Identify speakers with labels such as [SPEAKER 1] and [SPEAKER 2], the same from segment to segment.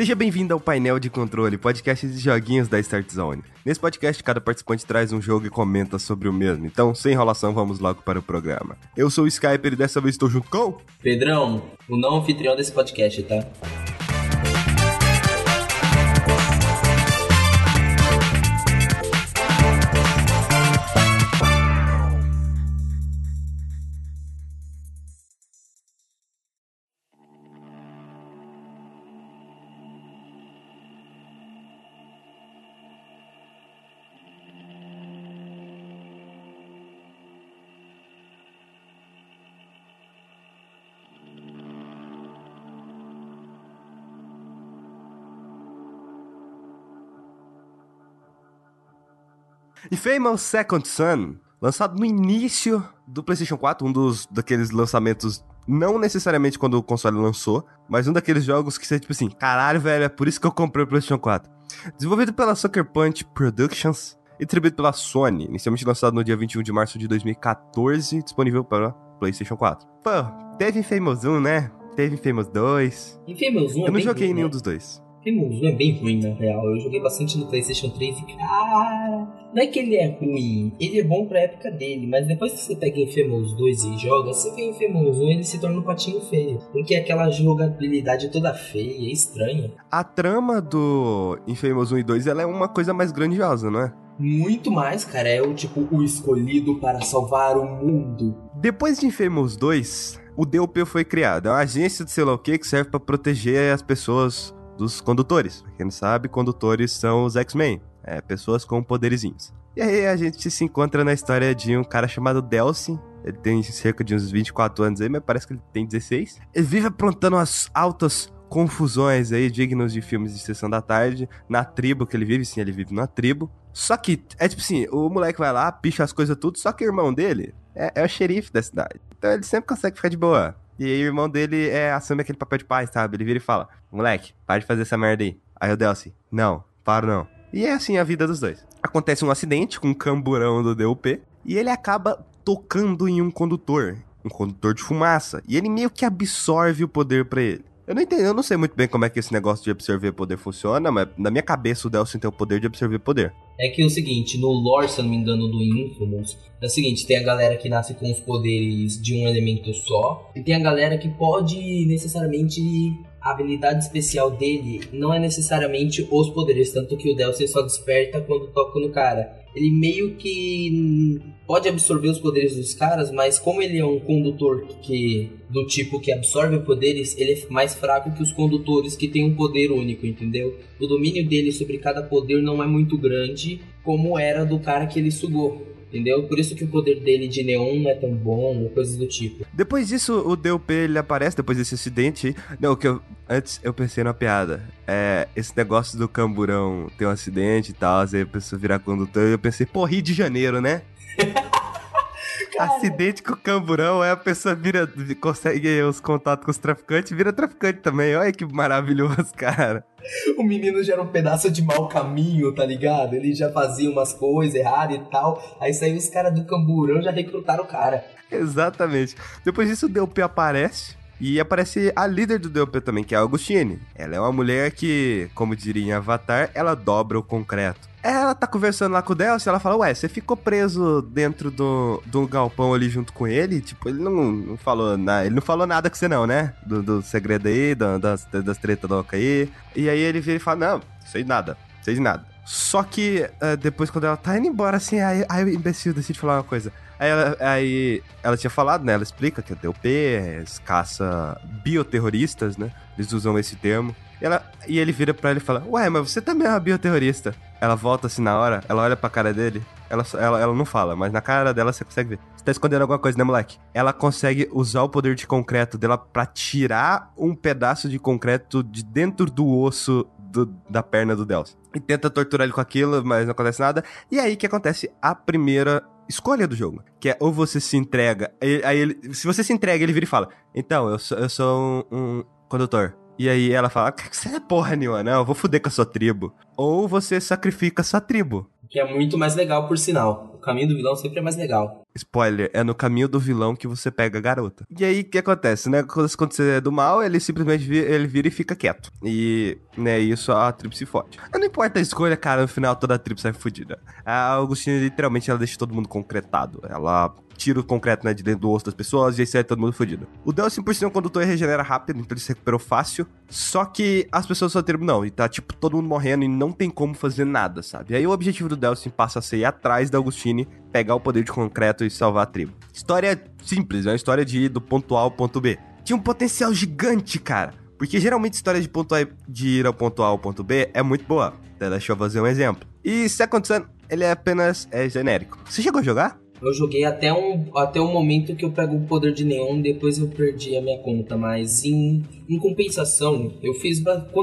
[SPEAKER 1] Seja bem-vindo ao Painel de Controle, podcast de joguinhos da Start Zone. Nesse podcast, cada participante traz um jogo e comenta sobre o mesmo. Então, sem enrolação, vamos logo para o programa. Eu sou o Skyper e dessa vez estou junto com...
[SPEAKER 2] Pedrão, o não anfitrião desse podcast, tá?
[SPEAKER 1] Infamous Second Son, lançado no início do PlayStation 4, um dos daqueles lançamentos não necessariamente quando o console lançou, mas um daqueles jogos que você tipo assim, caralho, velho, é por isso que eu comprei o PlayStation 4. Desenvolvido pela Sucker Punch Productions e distribuído pela Sony, inicialmente lançado no dia 21 de março de 2014, disponível para PlayStation 4. Pô, teve Infamous 1, né? Teve Infamous 2.
[SPEAKER 2] Infamous 1 é
[SPEAKER 1] Eu não
[SPEAKER 2] bem
[SPEAKER 1] joguei
[SPEAKER 2] ruim,
[SPEAKER 1] nenhum
[SPEAKER 2] né?
[SPEAKER 1] dos dois.
[SPEAKER 2] 1 é bem ruim, na real. Eu joguei bastante no PlayStation 3 e, cara... Não é que ele é ruim, ele é bom pra época dele, mas depois que você pega Infamous 2 e joga, você vê Infamous 1 ele se torna um patinho feio. Porque aquela jogabilidade toda feia, estranha.
[SPEAKER 1] A trama do Infamous 1 e 2 ela é uma coisa mais grandiosa, não é?
[SPEAKER 2] Muito mais, cara. É o tipo, o escolhido para salvar o mundo.
[SPEAKER 1] Depois de Infamous 2, o DOP foi criado. É uma agência de sei lá o que que serve pra proteger as pessoas dos condutores. Pra quem não sabe, condutores são os X-Men. É, pessoas com poderizinhos. E aí a gente se encontra na história de um cara chamado Delsin. Ele tem cerca de uns 24 anos aí, mas parece que ele tem 16. Ele vive aprontando as altas confusões aí, dignos de filmes de sessão da tarde, na tribo que ele vive, sim, ele vive na tribo. Só que, é tipo assim, o moleque vai lá, picha as coisas tudo, só que o irmão dele é, é o xerife da cidade. Então ele sempre consegue ficar de boa. E aí o irmão dele é, assume aquele papel de pai, sabe? Ele vira e fala, moleque, para de fazer essa merda aí. Aí o Delcy, não, para não. E é assim a vida dos dois. Acontece um acidente com um camburão do DUP, e ele acaba tocando em um condutor, um condutor de fumaça, e ele meio que absorve o poder pra ele. Eu não entendo, eu não sei muito bem como é que esse negócio de absorver poder funciona, mas na minha cabeça o Delsin tem o poder de absorver poder.
[SPEAKER 2] É que é o seguinte, no lore, se eu não me engano, do Infamous, é o seguinte, tem a galera que nasce com os poderes de um elemento só, e tem a galera que pode necessariamente. A habilidade especial dele não é necessariamente os poderes, tanto que o Delcy só desperta quando toca no cara. Ele meio que pode absorver os poderes dos caras, mas como ele é um condutor que do tipo que absorve poderes, ele é mais fraco que os condutores que têm um poder único, entendeu? O domínio dele sobre cada poder não é muito grande como era do cara que ele sugou. Entendeu? Por isso que o poder dele de neon não é tão bom, ou coisas do tipo.
[SPEAKER 1] Depois disso, o DUP ele aparece, depois desse acidente. Não, que eu. Antes eu pensei numa piada. É. Esse negócio do camburão ter um acidente e tal, aí a pessoa virar condutor, eu pensei, pô, Rio de Janeiro, né? Acidente com o camburão, aí a pessoa vira, consegue os contatos com os traficantes, vira traficante também. Olha que maravilhoso, cara.
[SPEAKER 2] O menino já era um pedaço de mau caminho, tá ligado? Ele já fazia umas coisas erradas e tal. Aí saiu os caras do camburão já recrutaram o cara.
[SPEAKER 1] Exatamente. Depois disso, o DUP aparece. E aparece a líder do DUP também, que é a Augustine. Ela é uma mulher que, como diria em Avatar, ela dobra o concreto. Ela tá conversando lá com o Delcy, ela fala, ué, você ficou preso dentro do, do galpão ali junto com ele? Tipo, ele não, não falou nada, ele não falou nada com você não, né? Do, do segredo aí, da- das, das tretas loucas aí. E aí ele vira e fala, não, sei nada, sei de nada. Só que eh, depois, quando ela tá indo embora, assim, aí, aí o imbecil decide falar uma coisa. Aí ela, aí ela tinha falado, né? Ela explica que o DUP eles caça bioterroristas, né? Eles usam esse termo. E, ela, e ele vira pra ela e fala: Ué, mas você também é uma bioterrorista. Ela volta assim na hora, ela olha pra cara dele, ela, ela, ela não fala, mas na cara dela você consegue ver. Você tá escondendo alguma coisa, né, moleque? Ela consegue usar o poder de concreto dela pra tirar um pedaço de concreto de dentro do osso do- da perna do Delcio. E tenta torturar ele com aquilo, mas não acontece nada. E aí que acontece a primeira escolha do jogo, que é ou você se entrega, aí ele, se você se entrega, ele vira e fala: "Então, eu sou, eu sou um, um condutor". E aí ela fala: "Que você é porra nenhuma, não, eu vou fuder com a sua tribo". Ou você sacrifica a sua tribo.
[SPEAKER 2] Que é muito mais legal, por sinal. caminho do vilão sempre é mais legal.
[SPEAKER 1] Spoiler, é no caminho do vilão que você pega a garota. E aí, o que acontece, né? Quando você é do mal, ele simplesmente vira, ele vira e fica quieto. E, né, isso a tribo se fode. Não importa a escolha, cara, no final toda a tribo sai fodida. A Augustina, literalmente, ela deixa todo mundo concretado. Ela tira o concreto né, de dentro do osso das pessoas e aí sai todo mundo fodido. O Delsin, por si, é um condutor regenera rápido, então ele se recuperou fácil. Só que as pessoas só não, e tá tipo todo mundo morrendo e não tem como fazer nada, sabe? Aí o objetivo do Delsin passa a ser ir atrás da Augustine, pegar o poder de concreto e salvar a tribo. História simples, é uma história de ir do ponto A ao ponto B. Tinha um potencial gigante, cara. Porque geralmente história de, ponto a, de ir ao ponto A ao ponto B é muito boa. Até deixa eu fazer um exemplo. E Second Sun, ele é apenas é genérico. Você chegou a jogar?
[SPEAKER 2] Eu joguei até um, até o momento que eu pego o poder de neon, depois eu perdi a minha conta. Mas em, em compensação, eu fiz.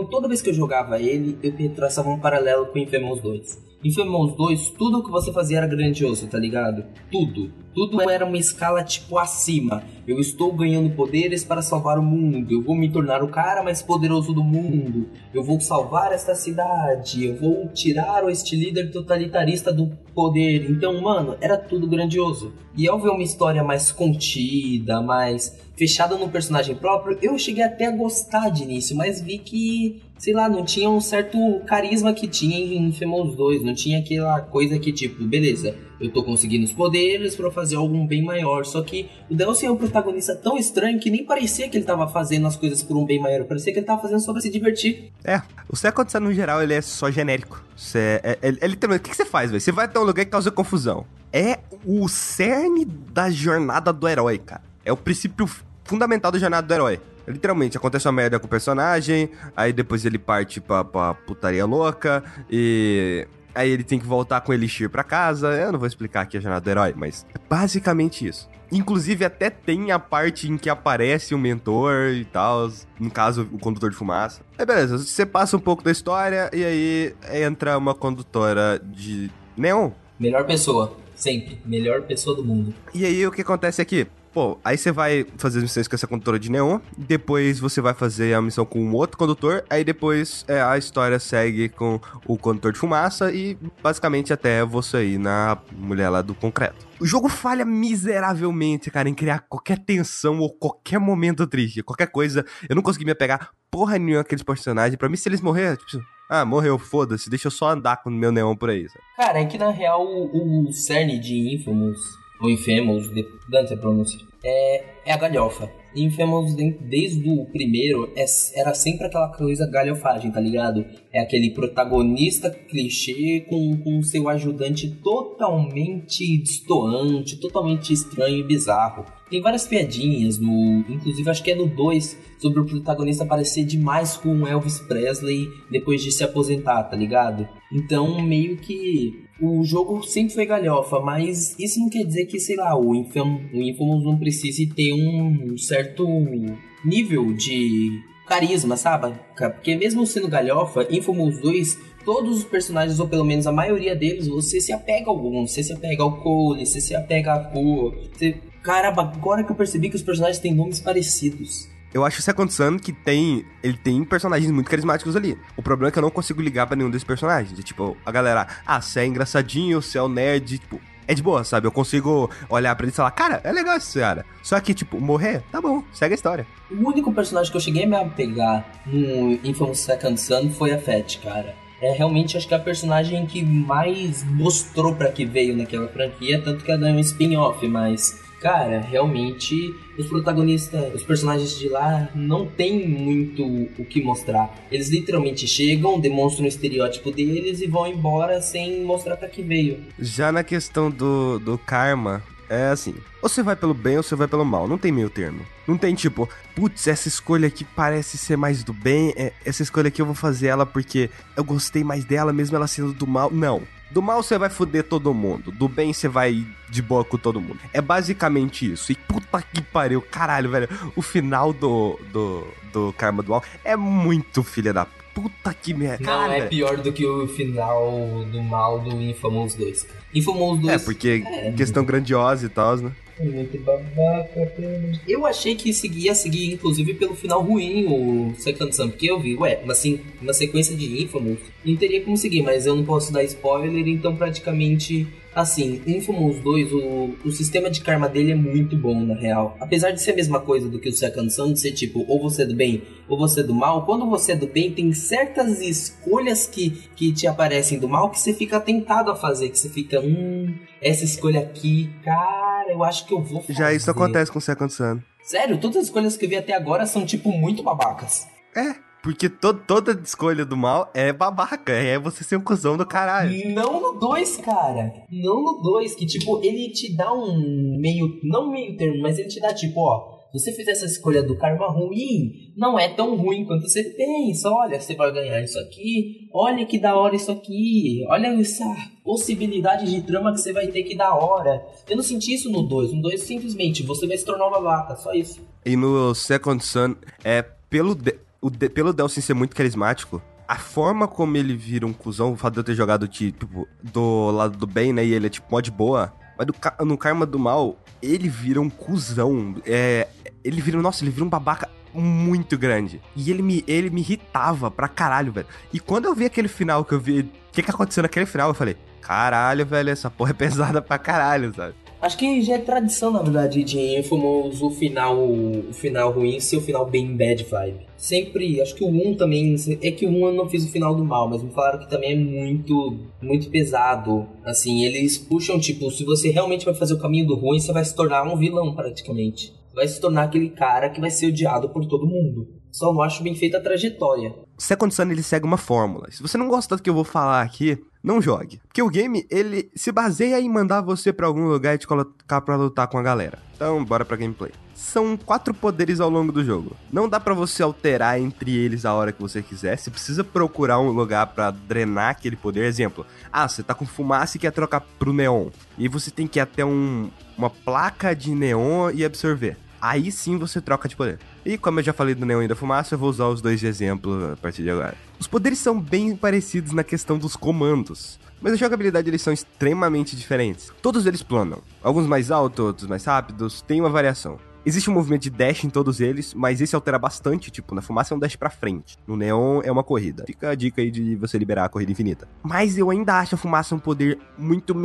[SPEAKER 2] Toda vez que eu jogava ele, eu traçava um paralelo com Infamous 2. Infamous 2, tudo que você fazia era grandioso, tá ligado? Tudo. Tudo era uma escala tipo acima. Eu estou ganhando poderes para salvar o mundo. Eu vou me tornar o cara mais poderoso do mundo. Eu vou salvar esta cidade. Eu vou tirar este líder totalitarista do poder. Então, mano, era tudo grandioso. E ao ver uma história mais contida, mais fechada no personagem próprio, eu cheguei até a gostar de início, mas vi que sei lá, não tinha um certo carisma que tinha em Infamous 2, não tinha aquela coisa que tipo, beleza, eu tô conseguindo os poderes para fazer algo bem maior, só que o Delcy é um protagonista tão estranho que nem parecia que ele tava fazendo as coisas por um bem maior, parecia que ele tava fazendo só pra se divertir.
[SPEAKER 1] É, o Second Sun no geral ele é só genérico, você, é, é, é literalmente, o que você faz, velho? Você vai até um lugar que causa confusão. É o cerne da jornada do herói, cara. É o princípio fundamental da jornada do herói. Literalmente, acontece uma merda com o personagem, aí depois ele parte pra, pra putaria louca, e aí ele tem que voltar com o Elixir pra casa. Eu não vou explicar aqui a jornada do herói, mas é basicamente isso. Inclusive, até tem a parte em que aparece o mentor e tal, no caso, o condutor de fumaça. Aí beleza, você passa um pouco da história e aí entra uma condutora de neon.
[SPEAKER 2] Melhor pessoa, sempre. Melhor pessoa do mundo.
[SPEAKER 1] E aí o que acontece aqui? Pô, aí você vai fazer as missões com essa condutora de neon, depois você vai fazer a missão com um outro condutor, aí depois é, a história segue com o condutor de fumaça e basicamente até você ir na mulher lá do concreto. O jogo falha miseravelmente, cara, em criar qualquer tensão ou qualquer momento triste, qualquer coisa. Eu não consegui me apegar porra nenhuma aqueles personagens. Pra mim, se eles morrer, tipo, ah, morreu, foda-se, deixa eu só andar com o meu neon por aí. Sabe?
[SPEAKER 2] Cara, é que na real o, o cerne de Infamous, ou Infamous, dane a pronúncia, é, é a galhofa. Infamous, desde o primeiro, é, era sempre aquela coisa galhofagem, tá ligado? É aquele protagonista clichê com, com seu ajudante totalmente destoante, totalmente estranho e bizarro. Tem várias piadinhas no. Inclusive, acho que é no 2, sobre o protagonista parecer demais com Elvis Presley depois de se aposentar, tá ligado? Então, meio que o jogo sempre foi galhofa, mas isso não quer dizer que, sei lá, o, Infam, o Infamous não precise ter um certo nível de carisma, sabe? Porque mesmo sendo galhofa, Infamous 2, todos os personagens, ou pelo menos a maioria deles, você se apega a algum. Você se apega ao Cole, você se apega a cor. Você... Caramba, agora que eu percebi que os personagens têm nomes parecidos.
[SPEAKER 1] Eu acho que Second Sun que tem. Ele tem personagens muito carismáticos ali. O problema é que eu não consigo ligar para nenhum desses personagens. Tipo, a galera, ah, você é engraçadinho, você é o nerd, tipo. É de boa, sabe? Eu consigo olhar pra ele e falar, cara, é legal esse cara. Só que, tipo, morrer, tá bom, segue a história.
[SPEAKER 2] O único personagem que eu cheguei a me apegar no Infamous Second Sun foi a Fett, cara. É realmente, acho que é a personagem que mais mostrou para que veio naquela franquia, tanto que ela é um spin-off, mas cara, realmente os protagonistas, os personagens de lá não tem muito o que mostrar. Eles literalmente chegam, demonstram o estereótipo deles e vão embora sem mostrar para que veio.
[SPEAKER 1] Já na questão do, do karma, é assim, ou você vai pelo bem ou você vai pelo mal, não tem meio termo. Não tem tipo, putz, essa escolha aqui parece ser mais do bem, é, essa escolha aqui eu vou fazer ela porque eu gostei mais dela, mesmo ela sendo do mal. Não. Do mal você vai foder todo mundo, do bem você vai de boa com todo mundo. É basicamente isso. E puta que pariu, caralho, velho. O final do, do, do Karma Dual é muito filha da puta que merda.
[SPEAKER 2] Não, é pior do que o final do mal do Infamous 2. Infamous 2.
[SPEAKER 1] É, porque é, questão grandiosa e tal, né?
[SPEAKER 2] Eu achei que ia seguir, inclusive, pelo final ruim o Second Sun, porque eu vi, ué, mas assim, uma sequência de Infamous não teria como seguir, mas eu não posso dar spoiler, então praticamente Assim, Infamous 2, o, o sistema de karma dele é muito bom, na real. Apesar de ser a mesma coisa do que o Second Son, de ser tipo, ou você é do bem, ou você é do mal, quando você é do bem, tem certas escolhas que, que te aparecem do mal que você fica tentado a fazer, que você fica, hum, essa escolha aqui, cara, eu acho que eu vou fazer.
[SPEAKER 1] Já isso acontece com o Second Son.
[SPEAKER 2] Sério, todas as escolhas que eu vi até agora são, tipo, muito babacas.
[SPEAKER 1] É, porque to toda escolha do mal é babaca, é você ser um cuzão do caralho.
[SPEAKER 2] Não no 2, cara. Não no 2, que tipo, ele te dá um meio. Não meio termo, mas ele te dá tipo, ó. Se você fizer essa escolha do karma ruim, não é tão ruim quanto você pensa. Olha, você vai ganhar isso aqui. Olha que da hora isso aqui. Olha essa possibilidade de trama que você vai ter que da hora. Eu não senti isso no 2. No 2, simplesmente, você vai se tornar uma vaca. Só isso.
[SPEAKER 1] E no Second Son, é pelo. De o de, pelo Delsin ser muito carismático, a forma como ele vira um cuzão, o fato de eu ter jogado tipo, do lado do bem, né? E ele é tipo mod boa. Mas no Karma do Mal, ele vira um cuzão. É, ele vira, nossa, ele vira um babaca muito grande. E ele me, ele me irritava pra caralho, velho. E quando eu vi aquele final, que eu vi o que, que aconteceu naquele final, eu falei, caralho, velho, essa porra é pesada pra caralho, sabe?
[SPEAKER 2] Acho que já é tradição, na verdade, de Infamous o final, o final ruim ser o final bem bad vibe. Sempre, acho que o 1 também, é que o 1 eu não fiz o final do mal, mas me falaram que também é muito, muito pesado. Assim, eles puxam, tipo, se você realmente vai fazer o caminho do ruim, você vai se tornar um vilão praticamente. Vai se tornar aquele cara que vai ser odiado por todo mundo. Só não acho bem feita a trajetória.
[SPEAKER 1] Second Son, ele segue uma fórmula. Se você não gosta do que eu vou falar aqui, não jogue. Porque o game, ele se baseia em mandar você para algum lugar e te colocar pra lutar com a galera. Então, bora pra gameplay. São quatro poderes ao longo do jogo. Não dá para você alterar entre eles a hora que você quiser. Você precisa procurar um lugar para drenar aquele poder. Exemplo, ah, você tá com fumaça e quer trocar pro neon. E você tem que ir até um, uma placa de neon e absorver aí sim você troca de poder. E como eu já falei do Neon e da Fumaça, eu vou usar os dois de exemplo a partir de agora. Os poderes são bem parecidos na questão dos comandos. Mas a jogabilidade eles são extremamente diferentes. Todos eles planam. Alguns mais altos, outros mais rápidos, tem uma variação. Existe um movimento de dash em todos eles, mas esse altera bastante, tipo, na fumaça é um dash pra frente. No neon é uma corrida. Fica a dica aí de você liberar a corrida infinita. Mas eu ainda acho a fumaça um poder muito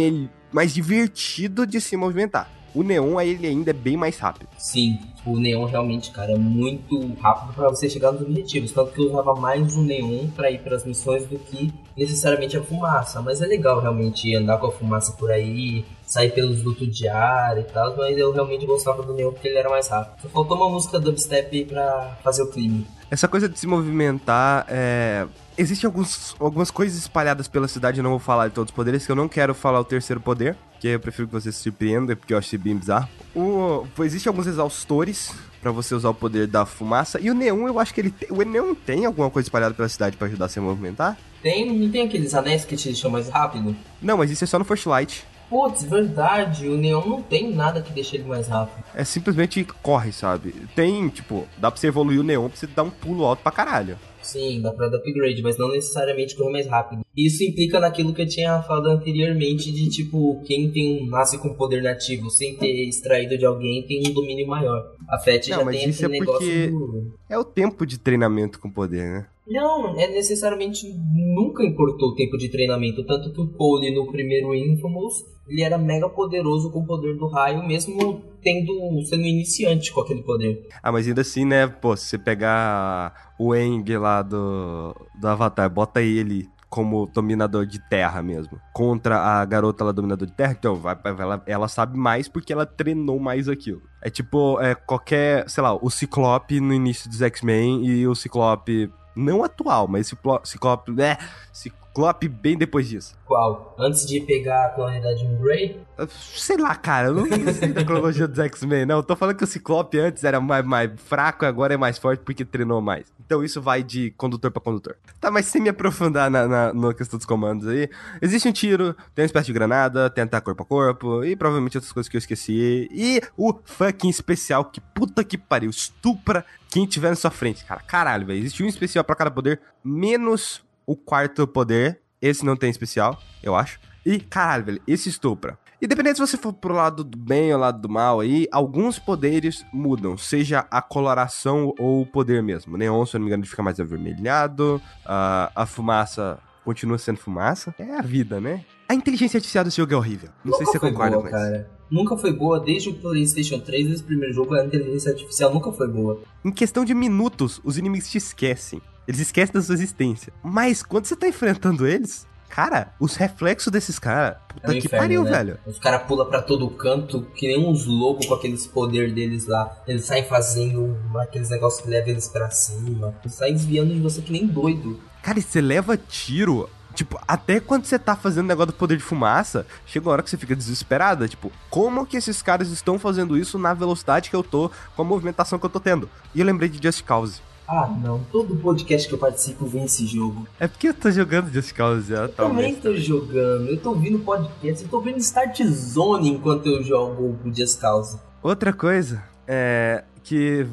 [SPEAKER 1] mais divertido de se movimentar. O Neon, ele ainda é bem mais rápido.
[SPEAKER 2] Sim, o Neon realmente, cara, é muito rápido para você chegar nos objetivos. Tanto que eu usava mais o Neon para ir para as missões do que necessariamente a fumaça. Mas é legal realmente andar com a fumaça por aí, sair pelos dutos de ar e tal. Mas eu realmente gostava do Neon porque ele era mais rápido. Só faltou uma música dubstep para fazer o clima.
[SPEAKER 1] Essa coisa de se movimentar é, Existem alguns, algumas coisas espalhadas pela cidade, eu não vou falar de todos os poderes, que eu não quero falar o terceiro poder, que eu prefiro que você se surpreenda, porque eu achei bem bizarro. O, existem alguns exaustores para você usar o poder da fumaça, e o Neon, eu acho que ele tem, o Neon tem alguma coisa espalhada pela cidade para ajudar a se movimentar?
[SPEAKER 2] Tem, não tem aqueles anéis que te deixam mais rápido?
[SPEAKER 1] Não, mas isso é só no First Light.
[SPEAKER 2] Putz, verdade, o Neon não tem nada que deixe ele mais rápido.
[SPEAKER 1] É simplesmente corre, sabe? Tem, tipo, dá pra você evoluir o Neon pra você dar um pulo alto pra caralho.
[SPEAKER 2] Sim, dá pra dar upgrade, mas não necessariamente correr mais rápido. Isso implica naquilo que eu tinha falado anteriormente de tipo, quem tem nasce com poder nativo sem ter extraído de alguém tem um domínio maior. A FET já tem esse é negócio do...
[SPEAKER 1] É o tempo de treinamento com poder, né?
[SPEAKER 2] Não, é necessariamente nunca importou o tempo de treinamento, tanto que o Cole no primeiro Infamous, ele era mega poderoso com o poder do raio, mesmo tendo sendo iniciante com aquele poder.
[SPEAKER 1] Ah, mas ainda assim, né, pô, se você pegar o Eng lá do, do Avatar, bota ele como dominador de terra mesmo. Contra a garota lá dominador de terra, então vai, ela, ela sabe mais porque ela treinou mais aquilo. É tipo, é qualquer, sei lá, o Ciclope no início dos X-Men e o Ciclope não atual, mas Ciclope, é, Ciclope bem depois disso.
[SPEAKER 2] Qual? Antes de pegar a clone Jean Grey?
[SPEAKER 1] Sei lá, cara, eu não sei da cronologia dos X-Men, não. Eu tô falando que o Ciclope antes era mais, mais fraco, agora é mais forte porque treinou mais. Então isso vai de condutor para condutor. Tá, mas sem me aprofundar na, na, na, questão dos comandos aí, existe um tiro, tem uma espécie de granada, tem ataque corpo a corpo, e provavelmente outras coisas que eu esqueci. E o fucking especial, que puta que pariu, estupra quem tiver na sua frente, cara. Caralho, velho. Existe um especial para cada poder, menos o quarto poder. Esse não tem especial, eu acho. E, caralho, velho, esse estupra. Independente se você for pro lado do bem ou lado do mal aí, alguns poderes mudam, seja a coloração ou o poder mesmo. O neon, se eu não me engano, fica mais avermelhado, a, a fumaça continua sendo fumaça. É a vida, né? A inteligência artificial desse jogo é horrível. Não
[SPEAKER 2] nunca
[SPEAKER 1] sei se você concorda
[SPEAKER 2] boa,
[SPEAKER 1] com isso.
[SPEAKER 2] cara. Nunca foi boa, desde o PlayStation 3, desde o primeiro jogo, a inteligência artificial nunca foi boa.
[SPEAKER 1] Em questão de minutos, os inimigos te esquecem. Eles esquecem da sua existência. Mas quando você tá enfrentando eles, cara, os reflexos desses caras. Puta
[SPEAKER 2] É
[SPEAKER 1] que
[SPEAKER 2] inferno,
[SPEAKER 1] pariu,
[SPEAKER 2] né?
[SPEAKER 1] velho.
[SPEAKER 2] Os caras pulam pra todo canto, que nem uns loucos com aqueles poderes deles lá. Eles saem fazendo aqueles negócios que levam eles pra cima. Eles saem desviando de você que nem doido.
[SPEAKER 1] Cara, e você leva tiro. Tipo, até quando você tá fazendo negócio do poder de fumaça, chega uma hora que você fica desesperada. Tipo, como que esses caras estão fazendo isso na velocidade que eu tô, com a movimentação que eu tô tendo? E eu lembrei de Just Cause.
[SPEAKER 2] Ah, não. Todo podcast que eu participo vem esse jogo.
[SPEAKER 1] É porque eu tô jogando Just Cause já,
[SPEAKER 2] Eu também tô jogando. Eu tô ouvindo podcast. Eu tô ouvindo Start Zone enquanto eu jogo o Just Cause.
[SPEAKER 1] Outra coisa é que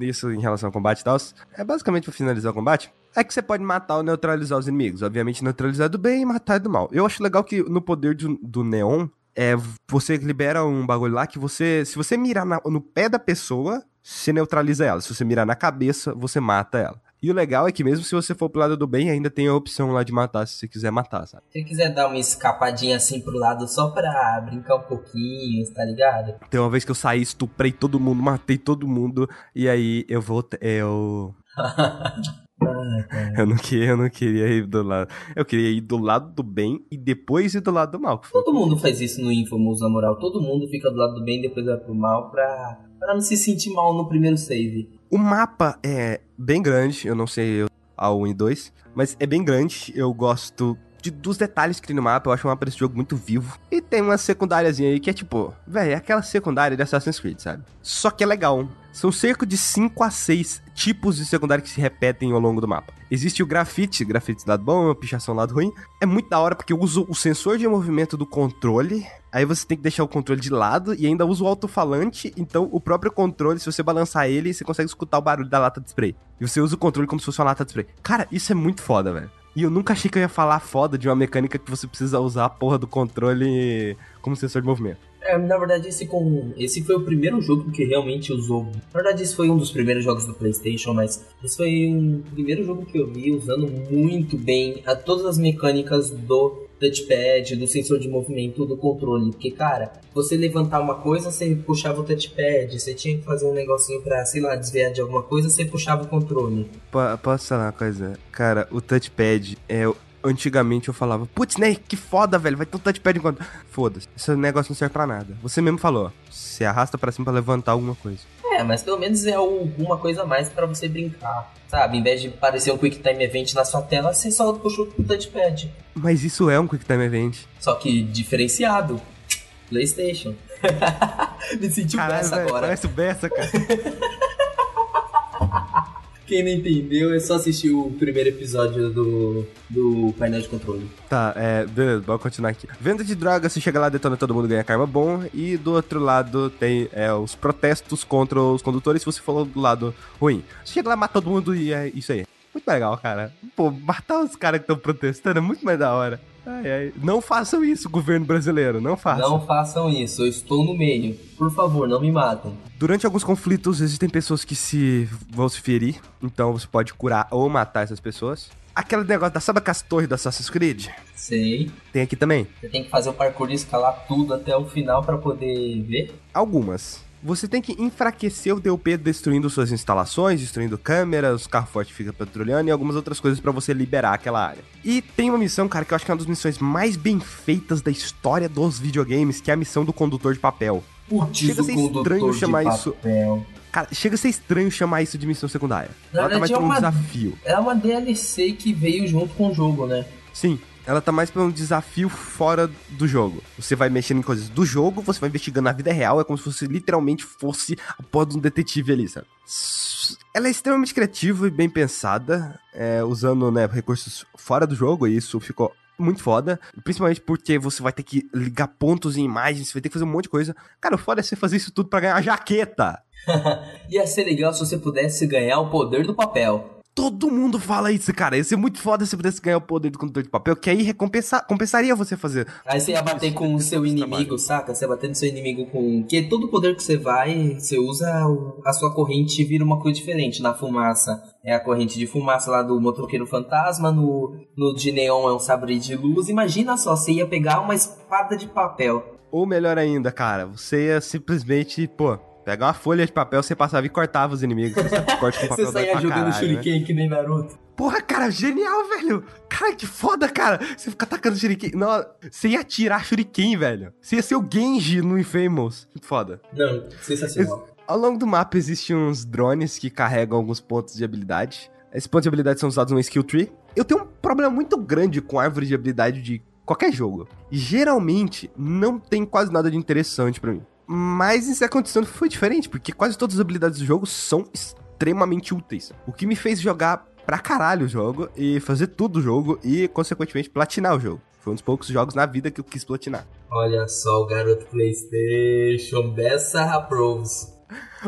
[SPEAKER 1] isso em relação ao combate e tal, é basicamente pra finalizar o combate. É que você pode matar ou neutralizar os inimigos. Obviamente, neutralizar do bem e matar do mal. Eu acho legal que no poder do, do Neon, é, você libera um bagulho lá que você. Se você mirar na- no pé da pessoa, você neutraliza ela. Se você mirar na cabeça, você mata ela. E o legal é que mesmo se você for pro lado do bem, ainda tem a opção lá de matar se você quiser matar, sabe?
[SPEAKER 2] Se você quiser dar uma escapadinha assim pro lado só pra brincar um pouquinho, tá ligado?
[SPEAKER 1] Tem uma vez que eu saí, estuprei todo mundo, matei todo mundo, e aí eu vou. Eu. Eu não, queria, eu não queria ir do lado. Eu queria ir do lado do bem e depois ir do lado do mal.
[SPEAKER 2] Todo mundo faz isso no Infamous, na moral. Todo mundo fica do lado do bem e depois vai pro mal pra, pra não se sentir mal no primeiro save.
[SPEAKER 1] O mapa é bem grande, eu não sei a 1 e 2, mas é bem grande. Eu gosto de, dos detalhes que tem no mapa, eu acho o mapa desse jogo muito vivo. E tem uma secundáriazinha aí que é tipo, velho, é aquela secundária de Assassin's Creed, sabe? Só que é legal. São cerca de 5 a 6 tipos de secundária que se repetem ao longo do mapa. Existe o grafite, grafite lado bom, pichação lado ruim. É muito da hora porque uso o sensor de movimento do controle. Aí você tem que deixar o controle de lado e ainda usa o alto-falante. Então o próprio controle, se você balançar ele, você consegue escutar o barulho da lata de spray. E você usa o controle como se fosse uma lata de spray. Cara, isso é muito foda, velho. E eu nunca achei que eu ia falar foda de uma mecânica que você precisa usar a porra do controle como sensor de movimento.
[SPEAKER 2] É, na verdade, esse, com, esse foi o primeiro jogo que realmente usou. Na verdade, esse foi um dos primeiros jogos do PlayStation, mas esse foi um primeiro jogo que eu vi usando muito bem a todas as mecânicas do touchpad, do sensor de movimento, do controle. Porque, cara, você levantar uma coisa, você puxava o touchpad, você tinha que fazer um negocinho pra, sei lá, desviar de alguma coisa, você puxava o controle.
[SPEAKER 1] Po- posso falar uma coisa? Cara, o touchpad é. Antigamente eu falava, putz, né, que foda, velho, vai ter um touchpad enquanto. Foda-se, esse negócio não serve pra nada. Você mesmo falou, você arrasta pra cima pra levantar alguma coisa.
[SPEAKER 2] É, mas pelo menos é alguma coisa a mais pra você brincar. Sabe, em vez de aparecer um Quick Time Event na sua tela, você só puxa o touchpad.
[SPEAKER 1] Mas isso é um Quick Time Event.
[SPEAKER 2] Só que diferenciado. PlayStation. Me senti
[SPEAKER 1] Caralho,
[SPEAKER 2] Bessa agora.
[SPEAKER 1] parece Bessa, cara.
[SPEAKER 2] Quem não entendeu é só assistir o primeiro episódio do, do painel de controle.
[SPEAKER 1] Tá, é, beleza, vamos continuar aqui. Venda de drogas, se chega lá, detona todo mundo, ganha karma bom. E do outro lado tem é, os protestos contra os condutores, se você for do lado ruim. Você chega lá, mata todo mundo e é isso aí. Muito legal, cara. Pô, matar os caras que estão protestando é muito mais da hora. Ai, ai. Não façam isso, governo brasileiro, não façam.
[SPEAKER 2] Não façam isso, eu estou no meio. Por favor, não me matem.
[SPEAKER 1] Durante alguns conflitos, existem pessoas que se vão se ferir, então você pode curar ou matar essas pessoas. Aquele negócio da sabe aquelas torres do Assassin's Creed?
[SPEAKER 2] Sei.
[SPEAKER 1] Tem aqui também.
[SPEAKER 2] Você tem que fazer o parkour e escalar tudo até o final pra poder ver.
[SPEAKER 1] Algumas. Você tem que enfraquecer o DUP destruindo suas instalações, destruindo câmeras, os carros fortes ficam patrulhando e algumas outras coisas pra você liberar aquela área. E tem uma missão, cara, que eu acho que é uma das missões mais bem feitas da história dos videogames, que é a missão do condutor de papel.
[SPEAKER 2] Putz,
[SPEAKER 1] Chega a ser estranho chamar isso-
[SPEAKER 2] papel.
[SPEAKER 1] Cara, chega a ser estranho chamar isso de missão secundária.
[SPEAKER 2] Na
[SPEAKER 1] Ela tá
[SPEAKER 2] verdade, é
[SPEAKER 1] um
[SPEAKER 2] uma-
[SPEAKER 1] desafio.
[SPEAKER 2] É uma DLC que veio junto com o jogo, né?
[SPEAKER 1] Sim, ela tá mais pra um desafio fora do jogo. Você vai mexendo em coisas do jogo, você vai investigando na vida real, é como se você literalmente fosse a porra de um detetive ali, sabe? Ela é extremamente criativa e bem pensada, é, usando né, recursos fora do jogo, e isso ficou muito foda. Principalmente porque você vai ter que ligar pontos em imagens, você vai ter que fazer um monte de coisa. Cara, o foda é você fazer isso tudo pra ganhar a jaqueta.
[SPEAKER 2] Ia ser legal se você pudesse ganhar o poder do papel.
[SPEAKER 1] Todo mundo fala isso, cara. Ia ser muito foda se pudesse ganhar o poder do condutor de papel, que aí recompensa, compensaria você fazer.
[SPEAKER 2] Aí você ia bater com o seu inimigo, saca? Você ia bater no seu inimigo com. Que todo poder que você vai, você usa a sua corrente e vira uma coisa diferente. Na fumaça é a corrente de fumaça lá do motoqueiro fantasma, no, no de neon é um sabre de luz. Imagina só, você ia pegar uma espada de papel.
[SPEAKER 1] Ou melhor ainda, cara, você ia simplesmente, pô, Pega uma folha de papel, você passava e cortava os inimigos.
[SPEAKER 2] Você, corta com papel você saia jogando shuriken né? que nem Naruto.
[SPEAKER 1] Porra, cara, genial, velho. Cara, que foda, cara. Você fica atacando shuriken. Não, você ia atirar shuriken, velho. Você ia ser o Genji no Infamous. Foda.
[SPEAKER 2] Não, sensacional.
[SPEAKER 1] Ao longo do mapa existem uns drones que carregam alguns pontos de habilidade. Esses pontos de habilidade são usados no skill tree. Eu tenho um problema muito grande com árvore de habilidade de qualquer jogo. Geralmente, não tem quase nada de interessante para mim. Mas em Second Son foi diferente, porque quase todas as habilidades do jogo são extremamente úteis. O que me fez jogar pra caralho o jogo e fazer tudo o jogo e, consequentemente, platinar o jogo. Foi um dos poucos jogos na vida que eu quis platinar.
[SPEAKER 2] Olha só o garoto PlayStation, Bessa approves.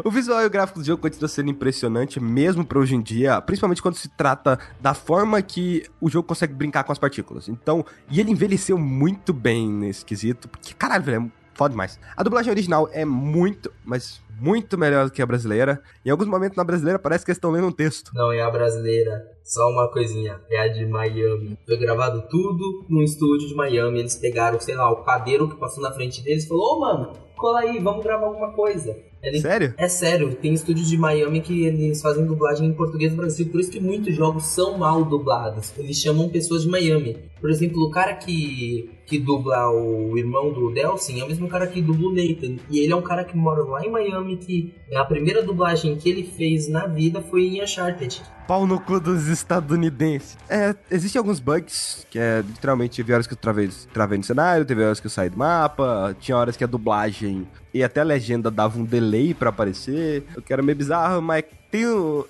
[SPEAKER 1] O visual e o gráfico do jogo continua sendo impressionante, mesmo para hoje em dia, principalmente quando se trata da forma que o jogo consegue brincar com as partículas. Então, e ele envelheceu muito bem nesse quesito, porque, caralho, velho, é foda demais. A dublagem original é muito, mas muito melhor do que a brasileira. Em alguns momentos na brasileira parece que eles estão lendo um texto.
[SPEAKER 2] Não, é a brasileira. Só uma coisinha. É a de Miami. Foi gravado tudo num estúdio de Miami. Eles pegaram, sei lá, o padeiro que passou na frente deles e falou: Ô, oh, mano, cola aí, vamos gravar alguma coisa.
[SPEAKER 1] Ele... Sério?
[SPEAKER 2] É sério, tem estúdios de Miami que eles fazem dublagem em português do Brasil, por isso que muitos jogos são mal dublados. Eles chamam pessoas de Miami. Por exemplo, o cara que, que dubla o irmão do Delsin é o mesmo cara que dubla o Nathan. E ele é um cara que mora lá em Miami, que a primeira dublagem que ele fez na vida foi em Uncharted
[SPEAKER 1] pau no cu dos estadunidenses. É, existem alguns bugs, que é literalmente, teve horas que eu travei, travei no cenário, teve horas que eu saí do mapa, tinha horas que a dublagem e até a legenda dava um delay para aparecer, o que era meio bizarro, mas tem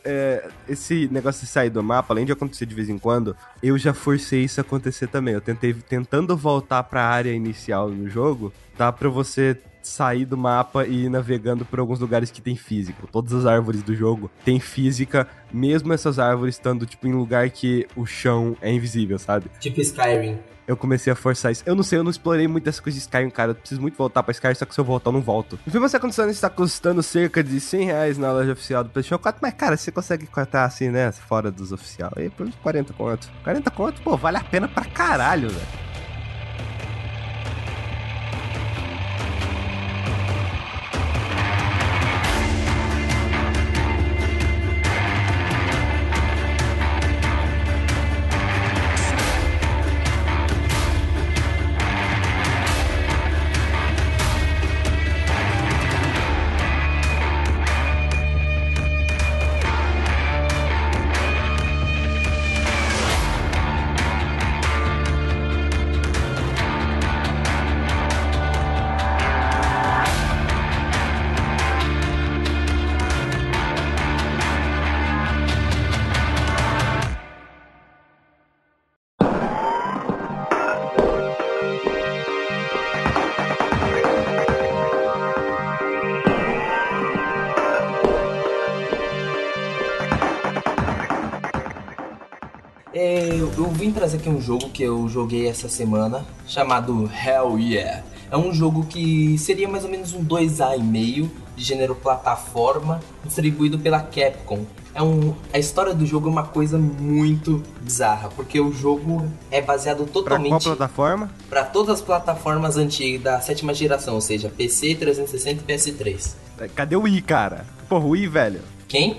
[SPEAKER 1] é, esse negócio de sair do mapa, além de acontecer de vez em quando, eu já forcei isso acontecer também. Eu tentei, tentando voltar para a área inicial no jogo, dá para você sair do mapa e ir navegando por alguns lugares que tem física. Todas as árvores do jogo têm física, mesmo essas árvores estando tipo em lugar que o chão é invisível, sabe?
[SPEAKER 2] Tipo Skyrim.
[SPEAKER 1] Eu comecei a forçar isso. Eu não sei, eu não explorei muito essa coisa de Skyrim, cara. Eu preciso muito voltar pra Skyrim, só que se eu voltar, eu não volto. O filme está acontecendo está custando cerca de 100 reais na loja oficial do PlayStation 4, mas, cara, você consegue cortar assim, né? Fora dos oficiais. Aí, por 40 conto. 40 conto, pô, vale a pena pra caralho, velho.
[SPEAKER 2] Vim trazer aqui um jogo que eu joguei essa semana, chamado Hell Yeah. É um jogo que seria mais ou menos um 2A e meio, de gênero plataforma, distribuído pela Capcom. É um, a história do jogo é uma coisa muito bizarra, porque o jogo é baseado totalmente... Pra
[SPEAKER 1] qual plataforma?
[SPEAKER 2] Para todas as plataformas antigas da sétima geração, ou seja, PC, 360 e PS3.
[SPEAKER 1] Cadê o Wii, cara? Porra, o Wii, velho.
[SPEAKER 2] Quem?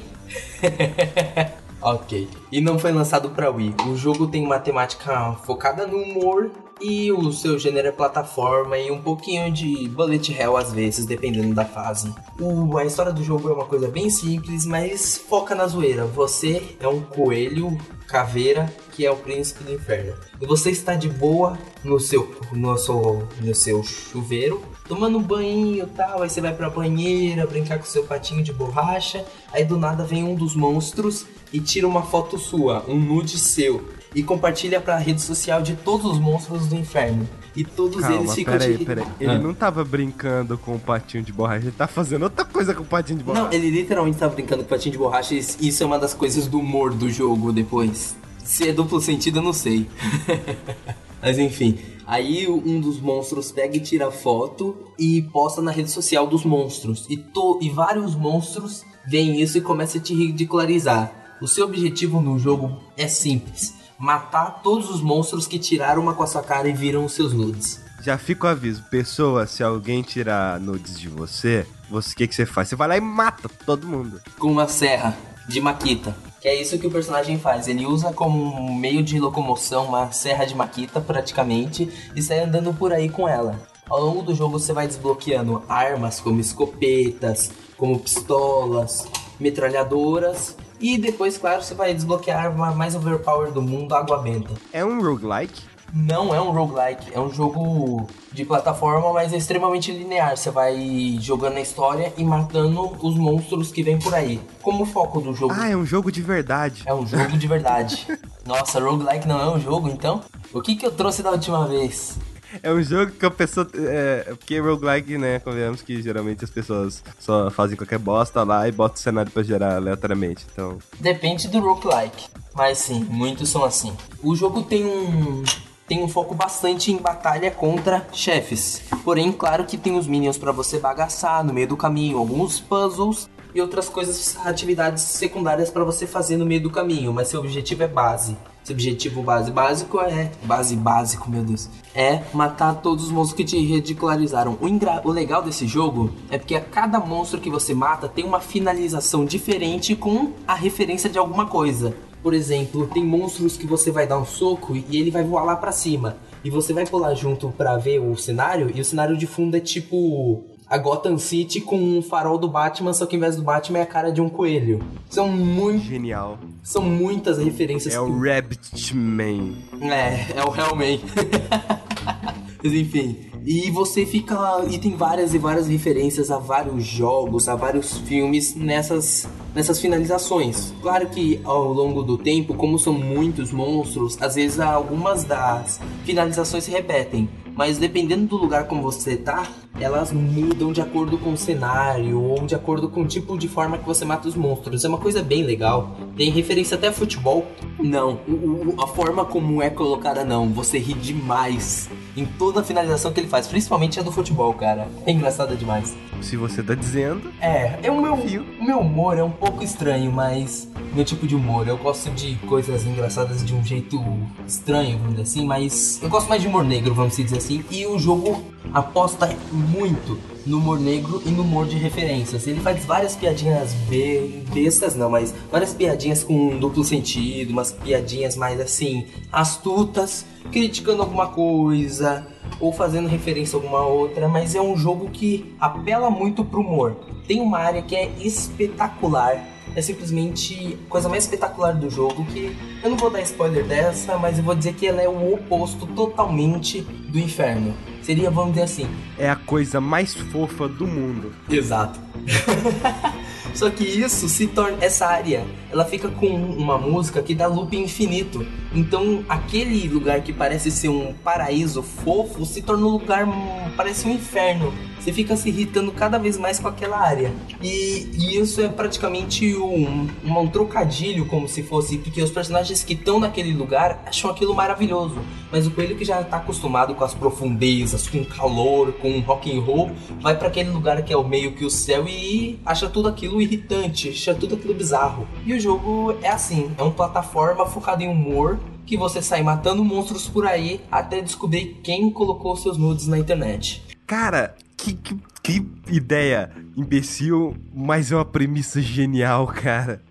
[SPEAKER 2] Ok. E não foi lançado para Wii. O jogo tem uma temática focada no humor e o seu gênero é plataforma e um pouquinho de bullet hell às vezes, dependendo da fase. O, a história do jogo é uma coisa bem simples, mas foca na zoeira. Você é um coelho caveira que é o príncipe do inferno. E você está de boa no seu no seu, no seu chuveiro tomando um banho e tal, aí você vai pra banheira brincar com seu patinho de borracha, aí do nada vem um dos monstros e tira uma foto sua, um nude seu. E compartilha pra rede social de todos os monstros do inferno. E todos
[SPEAKER 1] Calma,
[SPEAKER 2] eles ficam
[SPEAKER 1] peraí,
[SPEAKER 2] te...
[SPEAKER 1] peraí. Ele
[SPEAKER 2] Ah.
[SPEAKER 1] não tava brincando com o patinho de borracha, ele tá fazendo outra coisa com o patinho de borracha.
[SPEAKER 2] Não, ele literalmente tá brincando com patinho de borracha e isso é uma das coisas do humor do jogo depois. Se é duplo sentido, eu não sei. Mas enfim, aí um dos monstros pega e tira foto e posta na rede social dos monstros. E, to e vários monstros veem isso e começam a te ridicularizar. O seu objetivo no jogo é simples: matar todos os monstros que tiraram uma com a sua cara e viram os seus nudes.
[SPEAKER 1] Já fica o aviso, pessoa, se alguém tirar nudes de você, você o que, que você faz? Você vai lá e mata todo mundo.
[SPEAKER 2] com uma serra de Makita. Que é isso que o personagem faz. Ele usa como um meio de locomoção uma serra de Makita, praticamente, e sai andando por aí com ela. Ao longo do jogo você vai desbloqueando armas como escopetas, como pistolas, metralhadoras. E depois, claro, você vai desbloquear a arma mais overpower do mundo, Água Benta.
[SPEAKER 1] É um roguelike?
[SPEAKER 2] Não é um roguelike, é um jogo de plataforma, mas é extremamente linear. Você vai jogando a história e matando os monstros que vêm por aí. Como o foco do jogo
[SPEAKER 1] Ah, é um jogo de verdade.
[SPEAKER 2] é um jogo de verdade. Nossa, roguelike não é um jogo, então? O que que eu trouxe da última vez?
[SPEAKER 1] É um jogo que a pessoa. É, porque roguelike, né? Convenhamos que geralmente as pessoas só fazem qualquer bosta lá e botam o cenário pra gerar aleatoriamente. Então.
[SPEAKER 2] Depende do roguelike. Mas sim, muitos são assim. O jogo tem um. Tem um foco bastante em batalha contra chefes. Porém, claro que tem os minions pra você bagaçar no meio do caminho, alguns puzzles e outras coisas, atividades secundárias pra você fazer no meio do caminho. Mas seu objetivo é base. Seu objetivo base básico é. Base básico, meu Deus. É matar todos os monstros que te ridicularizaram. O, engra... o legal desse jogo é porque a cada monstro que você mata tem uma finalização diferente com a referência de alguma coisa. Por exemplo, tem monstros que você vai dar um soco e ele vai voar lá pra cima. E você vai pular junto pra ver o cenário, e o cenário de fundo é tipo a Gotham City com um farol do Batman, só que ao invés do Batman é a cara de um coelho. São, muito,
[SPEAKER 1] Genial.
[SPEAKER 2] são muitas referências.
[SPEAKER 1] É
[SPEAKER 2] que-
[SPEAKER 1] o Rabbit Man.
[SPEAKER 2] é, é o Hellman. Mas enfim. E você fica. E tem várias e várias referências a vários jogos, a vários filmes nessas, nessas finalizações. Claro que ao longo do tempo, como são muitos monstros, às vezes algumas das finalizações se repetem. Mas dependendo do lugar como você tá, elas mudam de acordo com o cenário ou de acordo com o tipo de forma que você mata os monstros. É uma coisa bem legal. Tem referência até a futebol. Não, o- o- a forma como é colocada não. Você ri demais em toda a finalização que ele faz, principalmente a do futebol, cara. É engraçada demais.
[SPEAKER 1] Se você tá dizendo.
[SPEAKER 2] É, é o meu, o meu humor é um pouco estranho, mas meu tipo de humor, eu gosto de coisas engraçadas de um jeito estranho, vamos dizer assim, mas eu gosto mais de humor negro, vamos dizer assim, e o jogo aposta muito no humor negro e no humor de referências. Ele faz várias piadinhas be bestas, não, mas várias piadinhas com duplo sentido, umas piadinhas mais assim, astutas, criticando alguma coisa, ou fazendo referência a alguma outra, mas é um jogo que apela muito pro humor. Tem uma área que é espetacular. É simplesmente a coisa mais espetacular do jogo que eu não vou dar spoiler dessa, mas eu vou dizer que ela é o oposto totalmente do inferno. Seria, vamos dizer assim,
[SPEAKER 1] É a coisa mais fofa do mundo.
[SPEAKER 2] Exato. Só que isso se torna. Essa área, ela fica com uma música que dá loop infinito. Então, aquele lugar que parece ser um paraíso fofo se torna um lugar. parece um inferno. Você fica se irritando cada vez mais com aquela área. E, e isso é praticamente um, um, um trocadilho, como se fosse, porque os personagens que estão naquele lugar acham aquilo maravilhoso. Mas o coelho que já tá acostumado com as profundezas, com calor, com rock and roll, vai para aquele lugar que é o meio que o céu e acha tudo aquilo irritante, acha tudo aquilo bizarro. E o jogo é assim, é um plataforma focado em humor que você sai matando monstros por aí até descobrir quem colocou seus nudes na internet.
[SPEAKER 1] Cara, que, que, que ideia imbecil, mas é uma premissa genial, cara.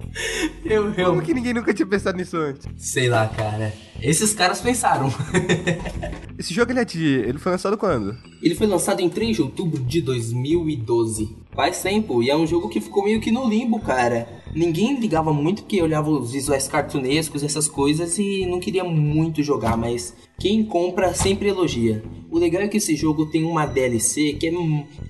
[SPEAKER 2] Eu,
[SPEAKER 1] Como que ninguém nunca tinha pensado nisso antes?
[SPEAKER 2] sei lá, cara. Esses caras pensaram.
[SPEAKER 1] Esse jogo ele é de. Ele foi lançado quando?
[SPEAKER 2] Ele foi lançado em 3 de outubro de 2012. Faz tempo, e é um jogo que ficou meio que no limbo, cara. Ninguém ligava muito porque olhava os visuais cartunescos, essas coisas, e não queria muito jogar, mas quem compra sempre elogia. O legal é que esse jogo tem uma DLC que é,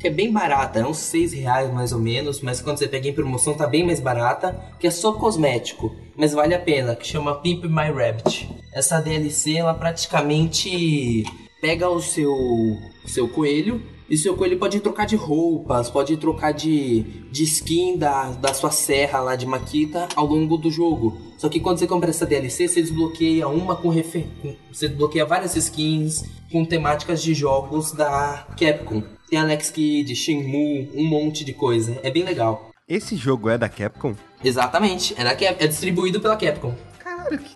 [SPEAKER 2] que é bem barata, é uns 6 reais mais ou menos, mas quando você pega em promoção tá bem mais barata, que é só cosmético, mas vale a pena, que chama Pimp My Rabbit. essa DLC ela praticamente pega o seu, seu coelho e seu coelho pode trocar de roupas, pode trocar de, de skin da, da sua serra lá de Makita ao longo do jogo. Só que quando você compra essa DLC, você desbloqueia uma com refer... Você desbloqueia várias skins com temáticas de jogos da Capcom. Tem Alex Kidd, Shenmue, um monte de coisa. É bem legal.
[SPEAKER 1] Esse jogo é da Capcom?
[SPEAKER 2] Exatamente, é, da Cap... é distribuído pela Capcom.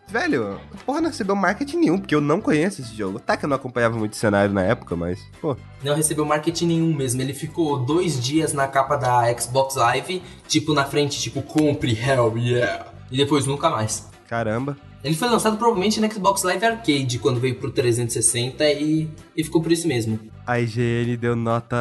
[SPEAKER 1] Velho, porra, não recebeu marketing nenhum, porque eu não conheço esse jogo. Tá que eu não acompanhava muito o cenário na época, mas, pô.
[SPEAKER 2] Não recebeu marketing nenhum mesmo. Ele ficou dois dias na capa da Xbox Live, tipo na frente, tipo, compre, hell yeah. E depois nunca mais.
[SPEAKER 1] Caramba.
[SPEAKER 2] Ele foi lançado provavelmente no Xbox Live Arcade quando veio pro 360 e, e ficou por isso mesmo.
[SPEAKER 1] A IGN deu nota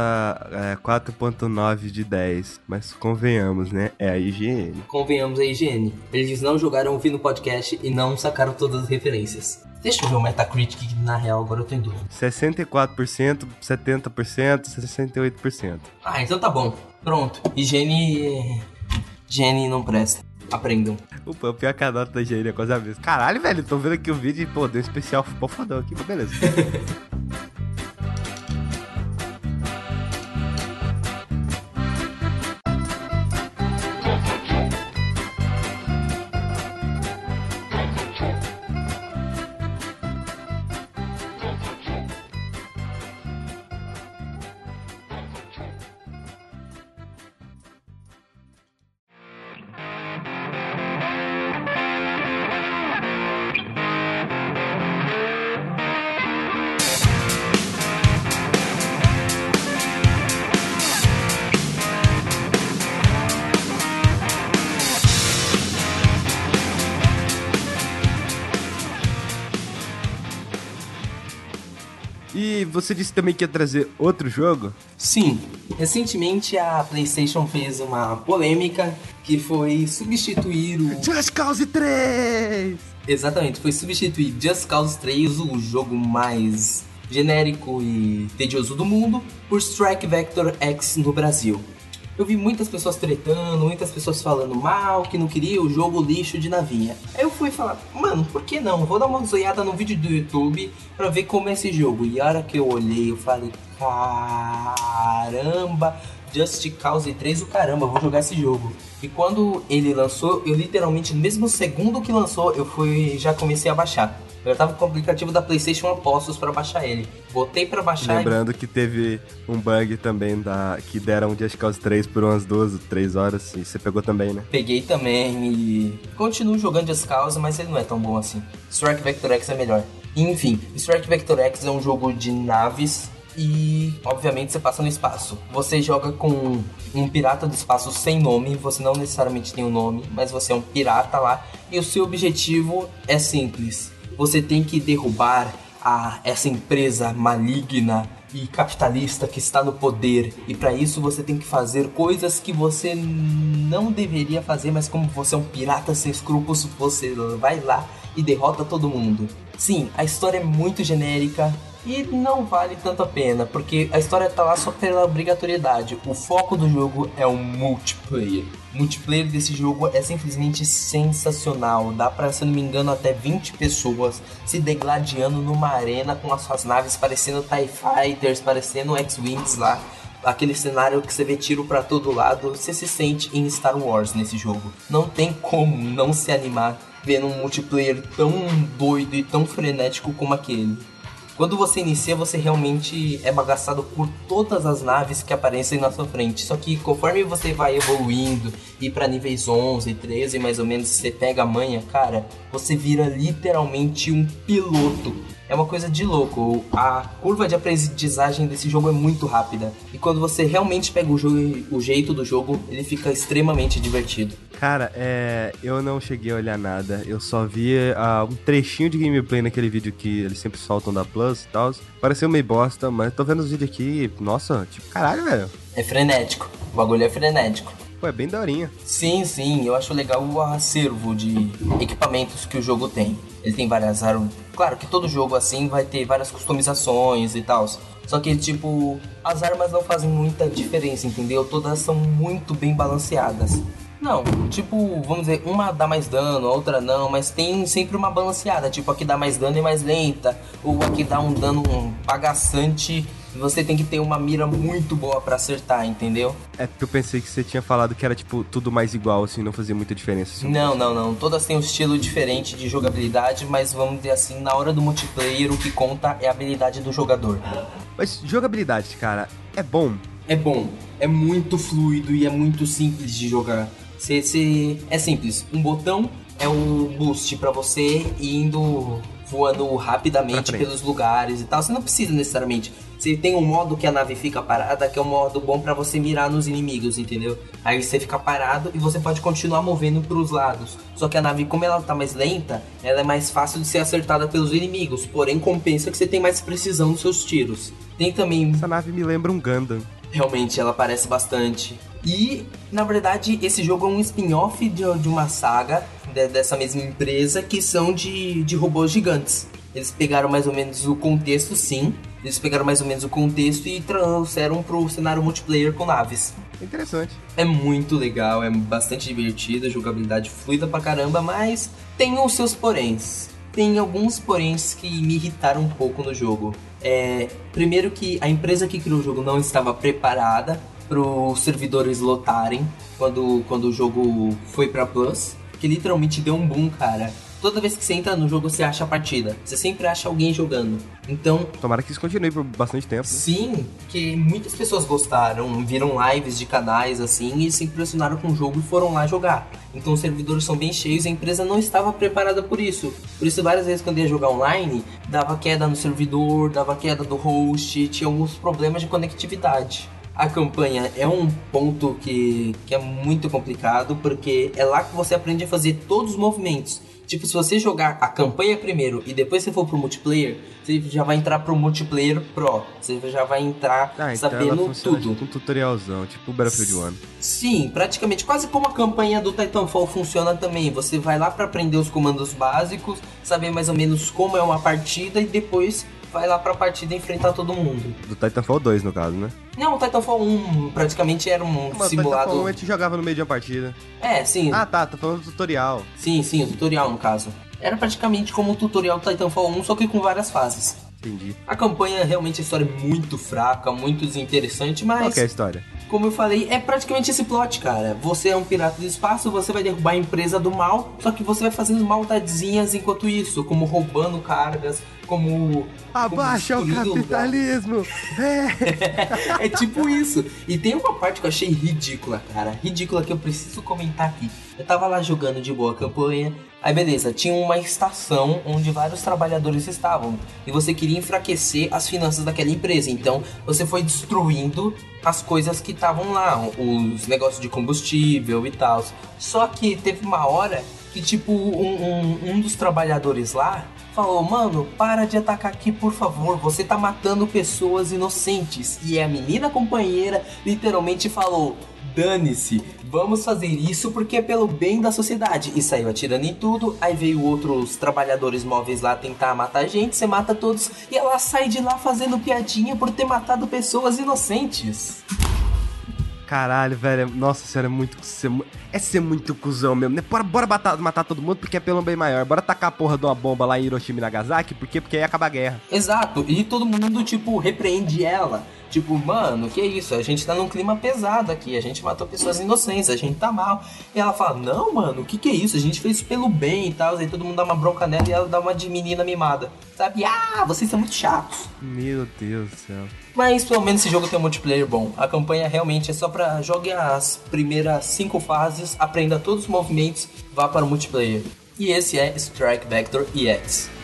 [SPEAKER 1] é, 4.9 de 10, mas convenhamos, né? É a IGN.
[SPEAKER 2] Convenhamos a IGN. Eles não jogaram ouvindo o podcast e não sacaram todas as referências. Deixa eu ver o Metacritic, que na real agora eu tô em dúvida.
[SPEAKER 1] 64%, 70%, 68%.
[SPEAKER 2] Ah, então tá bom. Pronto. Higiene. Higiene não presta. Aprendam.
[SPEAKER 1] O pior que a nota da IGN é quase a mesma. Caralho, velho, tô vendo aqui o vídeo e, pô, deu um especial fodão aqui, mas beleza. você disse também que ia trazer outro jogo?
[SPEAKER 2] Sim. Recentemente a PlayStation fez uma polêmica que foi substituir o.
[SPEAKER 1] Just Cause 3!
[SPEAKER 2] Exatamente, foi substituir Just Cause 3, o jogo mais genérico e tedioso do mundo, por Strike Vector X no Brasil. Eu vi muitas pessoas tretando, muitas pessoas falando mal, que não queria o jogo lixo de navinha. Aí eu fui falar, mano, por que não? Vou dar uma zoiada no vídeo do YouTube pra ver como é esse jogo. E a hora que eu olhei, eu falei, caramba, Just Cause 3, o caramba, vou jogar esse jogo. E quando ele lançou, eu literalmente, no mesmo segundo que lançou, eu fui já comecei a baixar. Eu tava com o aplicativo da PlayStation Apostos para baixar ele. Botei para baixar.
[SPEAKER 1] Lembrando e... que teve um bug também da que deram Just Cause 3 por umas duas, três horas e você pegou também, né?
[SPEAKER 2] Peguei também e continuo jogando Just Cause, mas ele não é tão bom assim. Strike Vector X é melhor. Enfim, Strike Vector X é um jogo de naves e obviamente você passa no espaço. Você joga com um pirata do espaço sem nome, você não necessariamente tem um nome, mas você é um pirata lá e o seu objetivo é simples você tem que derrubar a, essa empresa maligna e capitalista que está no poder. E para isso você tem que fazer coisas que você não deveria fazer, mas como você é um pirata sem escrúpulos, você vai lá e derrota todo mundo. Sim, a história é muito genérica, e não vale tanto a pena, porque a história tá lá só pela obrigatoriedade. O foco do jogo é o multiplayer. O multiplayer desse jogo é simplesmente sensacional. Dá pra, se não me engano, até 20 pessoas se degladiando numa arena com as suas naves parecendo TIE Fighters, parecendo X-Wings lá aquele cenário que você vê tiro para todo lado, você se sente em Star Wars nesse jogo. Não tem como não se animar vendo um multiplayer tão doido e tão frenético como aquele. Quando você inicia, você realmente é bagaçado por todas as naves que aparecem na sua frente. Só que conforme você vai evoluindo e para níveis 11, 13 mais ou menos, você pega a manha, cara, você vira literalmente um piloto é uma coisa de louco. A curva de aprendizagem desse jogo é muito rápida. E quando você realmente pega o, jogo, o jeito do jogo, ele fica extremamente divertido.
[SPEAKER 1] Cara, é, eu não cheguei a olhar nada. Eu só vi uh, um trechinho de gameplay naquele vídeo que eles sempre soltam da Plus e tal. Pareceu meio bosta, mas tô vendo os vídeos aqui. Nossa, tipo, caralho, velho.
[SPEAKER 2] É frenético. O bagulho é frenético.
[SPEAKER 1] Pô, é bem daorinha.
[SPEAKER 2] Sim, sim. Eu acho legal o acervo de equipamentos que o jogo tem. Ele tem várias armas. Claro que todo jogo assim vai ter várias customizações e tal. Só que, tipo, as armas não fazem muita diferença, entendeu? Todas são muito bem balanceadas. Não, tipo, vamos dizer, uma dá mais dano, a outra não, mas tem sempre uma balanceada. Tipo, aqui dá mais dano e mais lenta, ou aqui dá um dano bagaçante. Você tem que ter uma mira muito boa para acertar, entendeu?
[SPEAKER 1] É porque eu pensei que você tinha falado que era, tipo, tudo mais igual, assim, não fazia muita diferença. Assim,
[SPEAKER 2] não, não, não. Todas têm um estilo diferente de jogabilidade, mas vamos dizer assim, na hora do multiplayer, o que conta é a habilidade do jogador.
[SPEAKER 1] Mas jogabilidade, cara, é bom?
[SPEAKER 2] É bom. É muito fluido e é muito simples de jogar. Você. É simples. Um botão é o boost para você indo voando rapidamente pelos lugares e tal. Você não precisa necessariamente. Você tem um modo que a nave fica parada, que é um modo bom para você mirar nos inimigos, entendeu? Aí você fica parado e você pode continuar movendo para os lados. Só que a nave, como ela tá mais lenta, ela é mais fácil de ser acertada pelos inimigos. Porém, compensa que você tem mais precisão nos seus tiros. Tem também.
[SPEAKER 1] Essa nave me lembra um Gundam.
[SPEAKER 2] Realmente, ela parece bastante. E, na verdade, esse jogo é um spin-off de, de, uma saga de, dessa mesma empresa que são de, de robôs gigantes. Eles pegaram mais ou menos o contexto, sim. Eles pegaram mais ou menos o contexto e trouxeram pro cenário multiplayer com naves.
[SPEAKER 1] Interessante.
[SPEAKER 2] É muito legal, é bastante divertido, a jogabilidade fluida pra caramba, mas tem os seus poréns. Tem alguns poréns que me irritaram um pouco no jogo. É, primeiro que a empresa que criou o jogo não estava preparada para os servidores lotarem quando, quando o jogo foi para Plus, que literalmente deu um boom, cara. Toda vez que você entra no jogo, você acha a partida. Você sempre acha alguém jogando. Então.
[SPEAKER 1] Tomara que isso continue por bastante tempo. Né?
[SPEAKER 2] Sim, que muitas pessoas gostaram, viram lives de canais assim e se impressionaram com o jogo e foram lá jogar. Então os servidores são bem cheios e a empresa não estava preparada por isso. Por isso, várias vezes quando ia jogar online, dava queda no servidor, dava queda do host, tinha alguns problemas de conectividade. A campanha é um ponto que, que é muito complicado, porque é lá que você aprende a fazer todos os movimentos. Tipo, se você jogar a campanha primeiro e depois você for pro multiplayer, você já vai entrar pro multiplayer pro. Você já vai entrar ah, então sabendo tudo.
[SPEAKER 1] Tipo um tutorialzão, tipo o Battlefield 1.
[SPEAKER 2] Sim, praticamente. Quase como a campanha do Titanfall funciona também. Você vai lá para aprender os comandos básicos, saber mais ou menos como é uma partida e depois vai lá pra partida enfrentar todo mundo.
[SPEAKER 1] Do Titanfall 2, no caso, né?
[SPEAKER 2] Não, o Titanfall 1 praticamente era um Mas simulado. Titanfall 1
[SPEAKER 1] a gente jogava no meio de uma partida.
[SPEAKER 2] É, sim.
[SPEAKER 1] Ah, tá, tá falando do tutorial.
[SPEAKER 2] Sim, sim, o tutorial no caso. Era praticamente como o tutorial do Titanfall 1, só que com várias fases.
[SPEAKER 1] Entendi.
[SPEAKER 2] A campanha, realmente, a história é muito fraca, muito desinteressante, mas...
[SPEAKER 1] Qual é a história?
[SPEAKER 2] Como eu falei, é praticamente esse plot, cara. Você é um pirata do espaço, você vai derrubar a empresa do mal, só que você vai fazendo maldadezinhas enquanto isso, como roubando cargas, como.
[SPEAKER 1] Abaixa como o capitalismo!
[SPEAKER 2] É. é tipo isso. E tem uma parte que eu achei ridícula, cara. Ridícula que eu preciso comentar aqui. Eu tava lá jogando de boa campanha. Aí beleza, tinha uma estação onde vários trabalhadores estavam. E você queria enfraquecer as finanças daquela empresa. Então você foi destruindo as coisas que estavam lá, os negócios de combustível e tal. Só que teve uma hora que, tipo, um, um, um dos trabalhadores lá falou: Mano, para de atacar aqui, por favor. Você tá matando pessoas inocentes. E a menina companheira literalmente falou: Dane-se, vamos fazer isso porque é pelo bem da sociedade. E saiu atirando em tudo. Aí veio outros trabalhadores móveis lá tentar matar a gente. Você mata todos. E ela sai de lá fazendo piadinha por ter matado pessoas inocentes.
[SPEAKER 1] Caralho, velho. Nossa senhora, é muito. É ser muito cuzão mesmo, né? Bora, bora matar, matar todo mundo porque é pelo bem maior. Bora tacar a porra de uma bomba lá em Hiroshima e Nagasaki, por quê? Porque aí acaba a guerra.
[SPEAKER 2] Exato, e todo mundo, tipo, repreende ela. Tipo, mano, que isso? A gente tá num clima pesado aqui, a gente matou pessoas inocentes, a gente tá mal. E ela fala, não, mano, o que que é isso? A gente fez isso pelo bem e tal. Aí todo mundo dá uma bronca nela e ela dá uma de menina mimada. Sabe? Ah, vocês são muito chatos.
[SPEAKER 1] Meu Deus do céu.
[SPEAKER 2] Mas pelo menos esse jogo tem um multiplayer bom. A campanha realmente é só pra jogue as primeiras cinco fases, aprenda todos os movimentos, vá para o multiplayer. E esse é Strike Vector EX.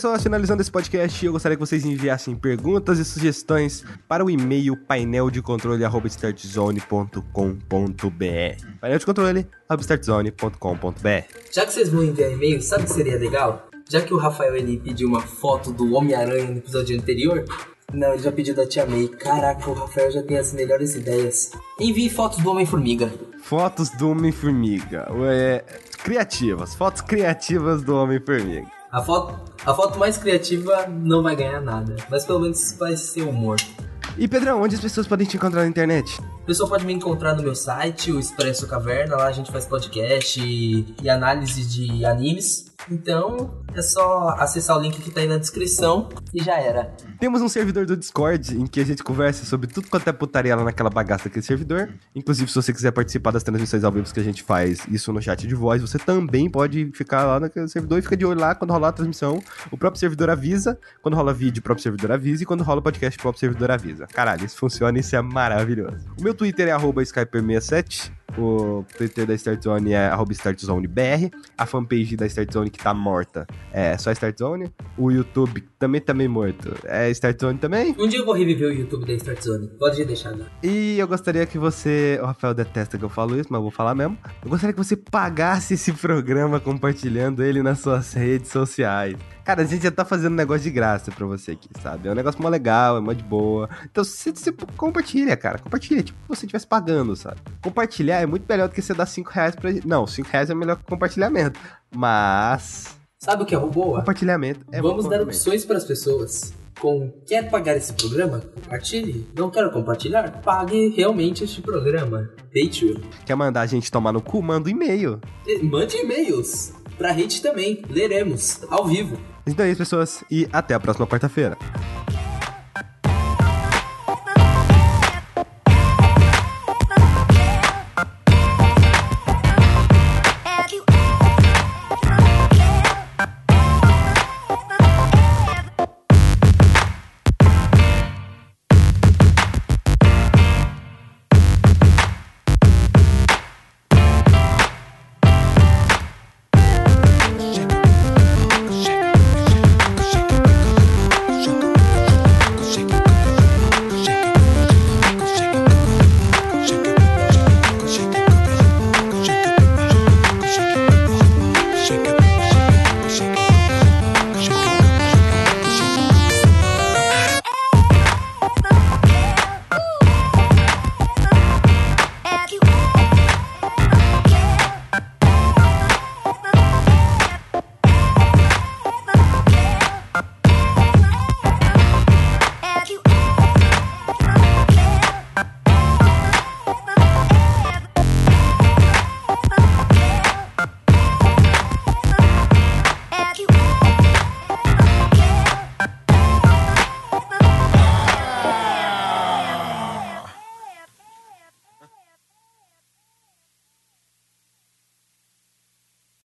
[SPEAKER 1] Pessoal, finalizando esse podcast, eu gostaria que vocês enviassem perguntas e sugestões para o e-mail painel de controle Painel de controle
[SPEAKER 2] Já que vocês vão enviar e-mail, sabe o que seria legal? Já que o Rafael ele pediu uma foto do Homem-Aranha no episódio anterior, não, ele já pediu da Tia May. Caraca, o Rafael já tem as melhores ideias. Envie fotos do Homem-Formiga.
[SPEAKER 1] Fotos do Homem-Formiga. É, criativas. Fotos criativas do Homem-Formiga.
[SPEAKER 2] A foto, a foto mais criativa não vai ganhar nada, mas pelo menos vai ser humor.
[SPEAKER 1] E Pedrão, onde as pessoas podem te encontrar na internet?
[SPEAKER 2] O pessoal pode me encontrar no meu site, o Expresso Caverna. Lá a gente faz podcast e, e análise de animes. Então é só acessar o link que tá aí na descrição e já era.
[SPEAKER 1] Temos um servidor do Discord em que a gente conversa sobre tudo quanto é putaria lá naquela bagaça daquele servidor. Inclusive, se você quiser participar das transmissões ao vivo que a gente faz, isso no chat de voz, você também pode ficar lá naquele servidor e fica de olho lá quando rolar a transmissão. O próprio servidor avisa, quando rola vídeo, o próprio servidor avisa, e quando rola podcast, o próprio servidor avisa. Caralho, isso funciona isso é maravilhoso. O meu Twitter é Skyper67. O Twitter da Start Zone é StartZoneBR. A fanpage da Start Zone que tá morta é só Start Zone. O YouTube também tá meio morto. É Start Zone também.
[SPEAKER 2] Um dia eu vou reviver o YouTube da Start Zone. Pode deixar lá.
[SPEAKER 1] E eu gostaria que você. O Rafael detesta que eu falo isso, mas eu vou falar mesmo. Eu gostaria que você pagasse esse programa compartilhando ele nas suas redes sociais. Cara, a gente já tá fazendo um negócio de graça pra você aqui, sabe? É um negócio mó legal, é mó de boa. Então, você, você compartilha, cara. Compartilha, tipo, se você estivesse pagando, sabe? Compartilhar é muito melhor do que você dar 5 reais pra. Não, 5 reais é melhor que compartilhamento. Mas.
[SPEAKER 2] Sabe o que é boa?
[SPEAKER 1] Compartilhamento é
[SPEAKER 2] Vamos dar opções para as pessoas. Com quer pagar esse programa? Compartilhe. Não quero compartilhar? Pague realmente este programa. Patreon.
[SPEAKER 1] Quer mandar a gente tomar no cu? Manda um e-mail.
[SPEAKER 2] Mande e-mails. Pra gente também. Leremos. Ao vivo.
[SPEAKER 1] Então é isso, pessoas. E até a próxima quarta-feira.